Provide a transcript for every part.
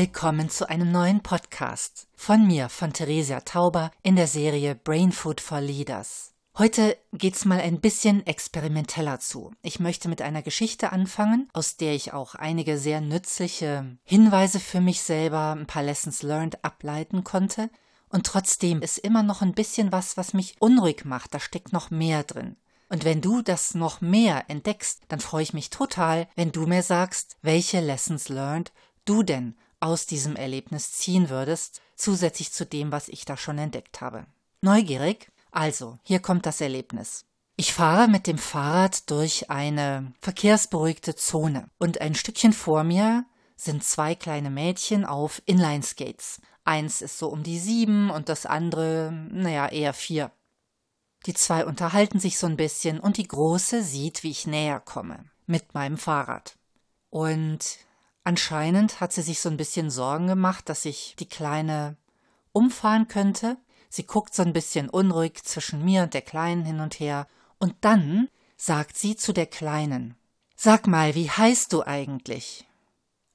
Willkommen zu einem neuen Podcast von mir, von Theresia Tauber in der Serie Brain Food for Leaders. Heute geht's mal ein bisschen experimenteller zu. Ich möchte mit einer Geschichte anfangen, aus der ich auch einige sehr nützliche Hinweise für mich selber, ein paar Lessons learned ableiten konnte. Und trotzdem ist immer noch ein bisschen was, was mich unruhig macht. Da steckt noch mehr drin. Und wenn du das noch mehr entdeckst, dann freue ich mich total, wenn du mir sagst, welche Lessons learned du denn aus diesem Erlebnis ziehen würdest, zusätzlich zu dem, was ich da schon entdeckt habe. Neugierig? Also, hier kommt das Erlebnis. Ich fahre mit dem Fahrrad durch eine verkehrsberuhigte Zone und ein Stückchen vor mir sind zwei kleine Mädchen auf Inline-Skates. Eins ist so um die sieben und das andere, naja, eher vier. Die zwei unterhalten sich so ein bisschen und die Große sieht, wie ich näher komme mit meinem Fahrrad. Und Anscheinend hat sie sich so ein bisschen Sorgen gemacht, dass ich die Kleine umfahren könnte. Sie guckt so ein bisschen unruhig zwischen mir und der Kleinen hin und her. Und dann sagt sie zu der Kleinen, Sag mal, wie heißt du eigentlich?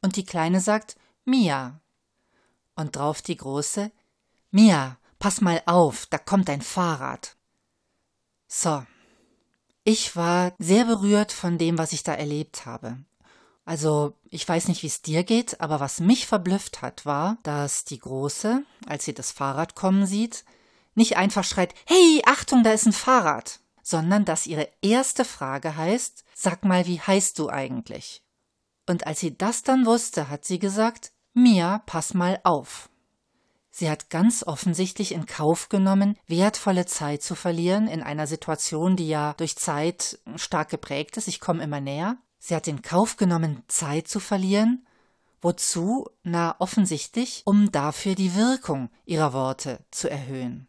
Und die Kleine sagt, Mia. Und drauf die Große, Mia, pass mal auf, da kommt ein Fahrrad. So. Ich war sehr berührt von dem, was ich da erlebt habe. Also, ich weiß nicht, wie es dir geht, aber was mich verblüfft hat, war, dass die Große, als sie das Fahrrad kommen sieht, nicht einfach schreit, hey, Achtung, da ist ein Fahrrad, sondern dass ihre erste Frage heißt, sag mal, wie heißt du eigentlich? Und als sie das dann wusste, hat sie gesagt, Mia, pass mal auf. Sie hat ganz offensichtlich in Kauf genommen, wertvolle Zeit zu verlieren in einer Situation, die ja durch Zeit stark geprägt ist. Ich komme immer näher. Sie hat in Kauf genommen, Zeit zu verlieren. Wozu? Na, offensichtlich, um dafür die Wirkung ihrer Worte zu erhöhen.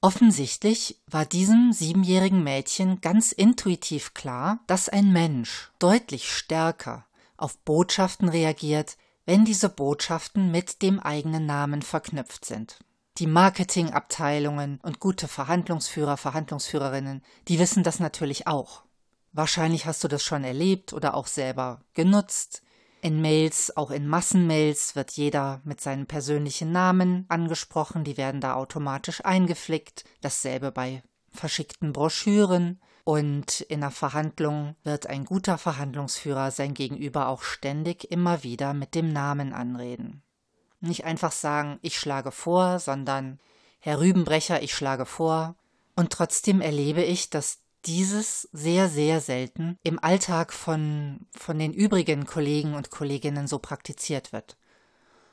Offensichtlich war diesem siebenjährigen Mädchen ganz intuitiv klar, dass ein Mensch deutlich stärker auf Botschaften reagiert, wenn diese Botschaften mit dem eigenen Namen verknüpft sind. Die Marketingabteilungen und gute Verhandlungsführer, Verhandlungsführerinnen, die wissen das natürlich auch. Wahrscheinlich hast du das schon erlebt oder auch selber genutzt. In Mails, auch in Massenmails, wird jeder mit seinem persönlichen Namen angesprochen, die werden da automatisch eingeflickt. Dasselbe bei verschickten Broschüren. Und in der Verhandlung wird ein guter Verhandlungsführer sein Gegenüber auch ständig immer wieder mit dem Namen anreden. Nicht einfach sagen, ich schlage vor, sondern Herr Rübenbrecher, ich schlage vor. Und trotzdem erlebe ich, dass dieses sehr, sehr selten im Alltag von, von den übrigen Kollegen und Kolleginnen so praktiziert wird.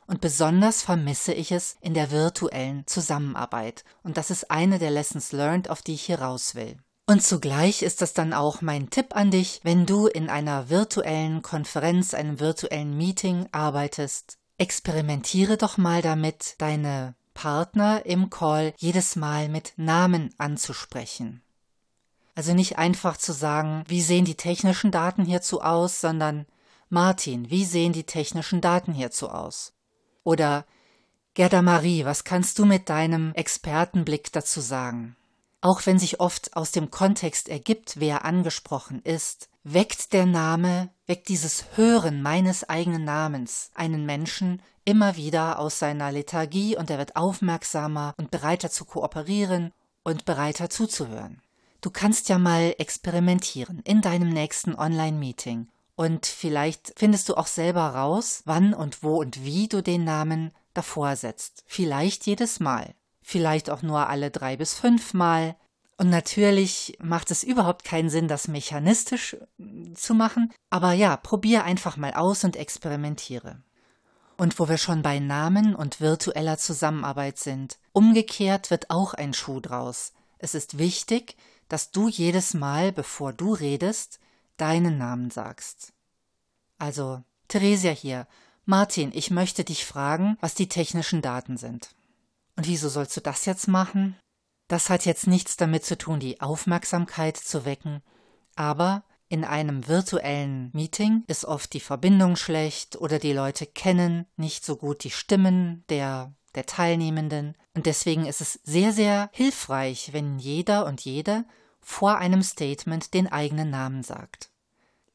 Und besonders vermisse ich es in der virtuellen Zusammenarbeit. Und das ist eine der Lessons learned, auf die ich hier raus will. Und zugleich ist das dann auch mein Tipp an dich, wenn du in einer virtuellen Konferenz, einem virtuellen Meeting arbeitest, experimentiere doch mal damit, deine Partner im Call jedes Mal mit Namen anzusprechen. Also nicht einfach zu sagen, wie sehen die technischen Daten hierzu aus, sondern Martin, wie sehen die technischen Daten hierzu aus? Oder Gerda Marie, was kannst du mit deinem Expertenblick dazu sagen? Auch wenn sich oft aus dem Kontext ergibt, wer angesprochen ist, weckt der Name, weckt dieses Hören meines eigenen Namens einen Menschen immer wieder aus seiner Lethargie und er wird aufmerksamer und bereiter zu kooperieren und bereiter zuzuhören. Du kannst ja mal experimentieren in deinem nächsten Online-Meeting. Und vielleicht findest du auch selber raus, wann und wo und wie du den Namen davor setzt. Vielleicht jedes Mal. Vielleicht auch nur alle drei bis fünf Mal. Und natürlich macht es überhaupt keinen Sinn, das mechanistisch äh, zu machen. Aber ja, probier einfach mal aus und experimentiere. Und wo wir schon bei Namen und virtueller Zusammenarbeit sind, umgekehrt wird auch ein Schuh draus. Es ist wichtig, dass du jedes Mal, bevor du redest, deinen Namen sagst. Also, Theresia hier. Martin, ich möchte dich fragen, was die technischen Daten sind. Und wieso sollst du das jetzt machen? Das hat jetzt nichts damit zu tun, die Aufmerksamkeit zu wecken, aber in einem virtuellen Meeting ist oft die Verbindung schlecht oder die Leute kennen nicht so gut die Stimmen der der Teilnehmenden. Und deswegen ist es sehr, sehr hilfreich, wenn jeder und jede vor einem Statement den eigenen Namen sagt.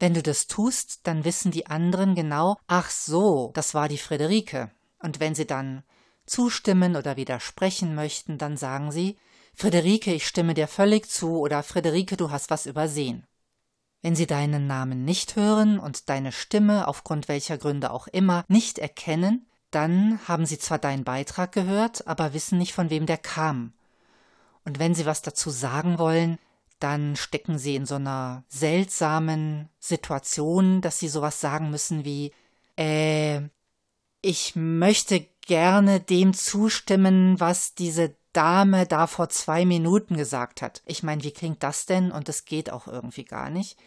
Wenn du das tust, dann wissen die anderen genau, ach so, das war die Friederike. Und wenn sie dann zustimmen oder widersprechen möchten, dann sagen sie, Friederike, ich stimme dir völlig zu oder Friederike, du hast was übersehen. Wenn sie deinen Namen nicht hören und deine Stimme aufgrund welcher Gründe auch immer nicht erkennen, dann haben sie zwar deinen Beitrag gehört, aber wissen nicht, von wem der kam. Und wenn sie was dazu sagen wollen, dann stecken sie in so einer seltsamen Situation, dass sie sowas sagen müssen wie, äh, ich möchte gerne dem zustimmen, was diese Dame da vor zwei Minuten gesagt hat. Ich meine, wie klingt das denn? Und es geht auch irgendwie gar nicht.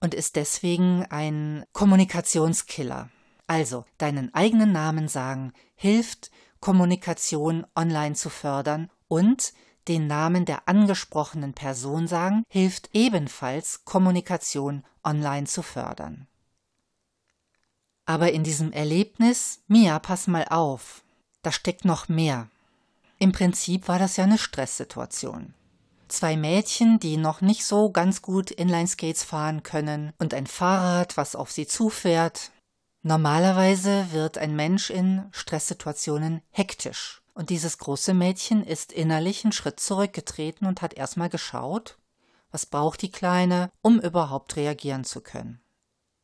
Und ist deswegen ein Kommunikationskiller. Also, deinen eigenen Namen sagen hilft, Kommunikation online zu fördern und den Namen der angesprochenen Person sagen hilft ebenfalls, Kommunikation online zu fördern. Aber in diesem Erlebnis, Mia, pass mal auf, da steckt noch mehr. Im Prinzip war das ja eine Stresssituation. Zwei Mädchen, die noch nicht so ganz gut Inlineskates fahren können und ein Fahrrad, was auf sie zufährt. Normalerweise wird ein Mensch in Stresssituationen hektisch. Und dieses große Mädchen ist innerlich einen Schritt zurückgetreten und hat erstmal geschaut, was braucht die Kleine, um überhaupt reagieren zu können.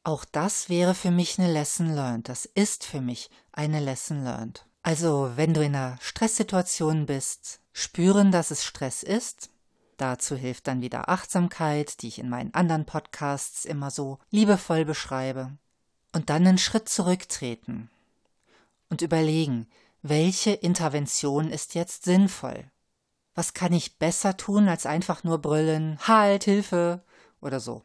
Auch das wäre für mich eine Lesson learned. Das ist für mich eine Lesson learned. Also, wenn du in einer Stresssituation bist, spüren, dass es Stress ist. Dazu hilft dann wieder Achtsamkeit, die ich in meinen anderen Podcasts immer so liebevoll beschreibe. Und dann einen Schritt zurücktreten und überlegen, welche Intervention ist jetzt sinnvoll? Was kann ich besser tun, als einfach nur brüllen, Halt, Hilfe oder so?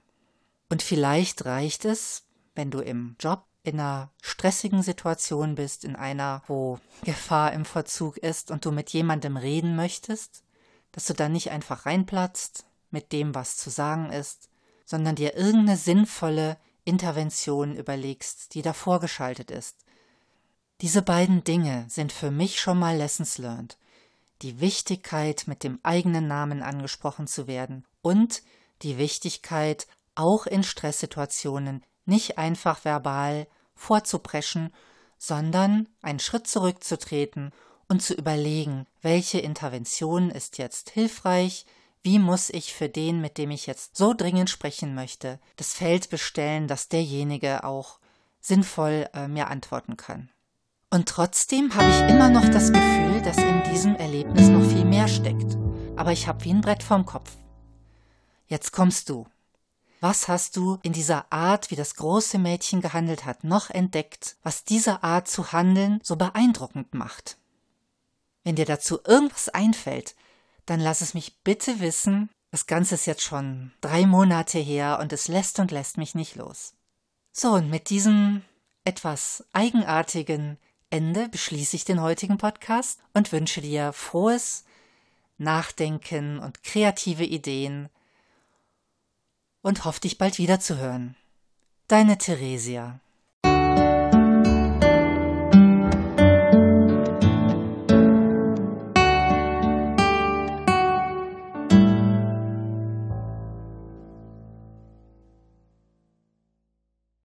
Und vielleicht reicht es, wenn du im Job in einer stressigen Situation bist, in einer, wo Gefahr im Verzug ist und du mit jemandem reden möchtest, dass du dann nicht einfach reinplatzt mit dem, was zu sagen ist, sondern dir irgendeine sinnvolle Intervention überlegst, die davor geschaltet ist. Diese beiden Dinge sind für mich schon mal Lessons learned. Die Wichtigkeit, mit dem eigenen Namen angesprochen zu werden und die Wichtigkeit, auch in Stresssituationen nicht einfach verbal vorzupreschen, sondern einen Schritt zurückzutreten und zu überlegen, welche Intervention ist jetzt hilfreich, wie muss ich für den, mit dem ich jetzt so dringend sprechen möchte, das Feld bestellen, dass derjenige auch sinnvoll äh, mir antworten kann. Und trotzdem habe ich immer noch das Gefühl, dass in diesem Erlebnis noch viel mehr steckt. Aber ich habe wie ein Brett vorm Kopf. Jetzt kommst du. Was hast du in dieser Art, wie das große Mädchen gehandelt hat, noch entdeckt, was diese Art zu handeln so beeindruckend macht? Wenn dir dazu irgendwas einfällt, dann lass es mich bitte wissen. Das Ganze ist jetzt schon drei Monate her und es lässt und lässt mich nicht los. So, und mit diesem etwas eigenartigen Ende beschließe ich den heutigen Podcast und wünsche dir frohes Nachdenken und kreative Ideen und hoffe dich bald wieder zu hören. Deine Theresia.